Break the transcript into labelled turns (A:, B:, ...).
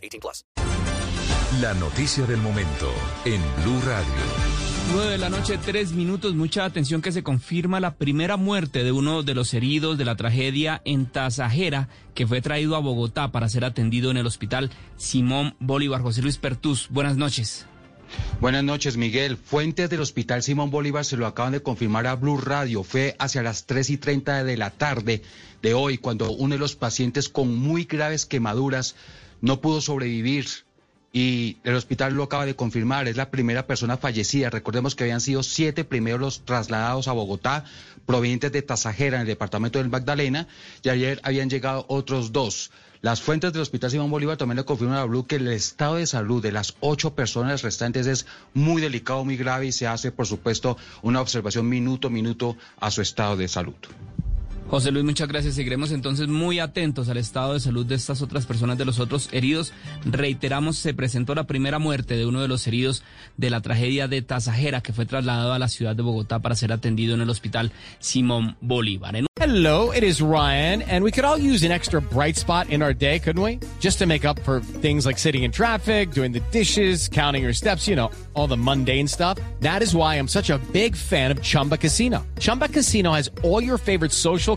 A: 18 plus.
B: La noticia del momento en Blue Radio.
C: 9 de la noche, 3 minutos. Mucha atención que se confirma la primera muerte de uno de los heridos de la tragedia en Tasajera, que fue traído a Bogotá para ser atendido en el hospital Simón Bolívar. José Luis Pertús, buenas noches.
D: Buenas noches, Miguel. Fuentes del Hospital Simón Bolívar se lo acaban de confirmar a Blue Radio. Fue hacia las 3 y 30 de la tarde de hoy cuando uno de los pacientes con muy graves quemaduras no pudo sobrevivir y el hospital lo acaba de confirmar, es la primera persona fallecida. Recordemos que habían sido siete primeros los trasladados a Bogotá, provenientes de Tasajera, en el departamento del Magdalena, y ayer habían llegado otros dos. Las fuentes del Hospital Simón Bolívar también le confirman a Blue que el estado de salud de las ocho personas restantes es muy delicado, muy grave y se hace, por supuesto, una observación minuto a minuto a su estado de salud.
C: José Luis, muchas gracias. Seguiremos entonces muy atentos al estado de salud de estas otras personas, de los otros heridos. Reiteramos, se presentó la primera muerte de uno de los heridos de la tragedia de Tasajera, que fue trasladado a la ciudad de Bogotá para ser atendido en el hospital Simón Bolívar.
E: Hello, it is Ryan, and we could all use an extra bright spot in our day, couldn't we? Just to make up for things like sitting in traffic, doing the dishes, counting your steps, you know, all the mundane stuff. That is why I'm such a big fan of Chumba Casino. Chumba Casino has all your favorite social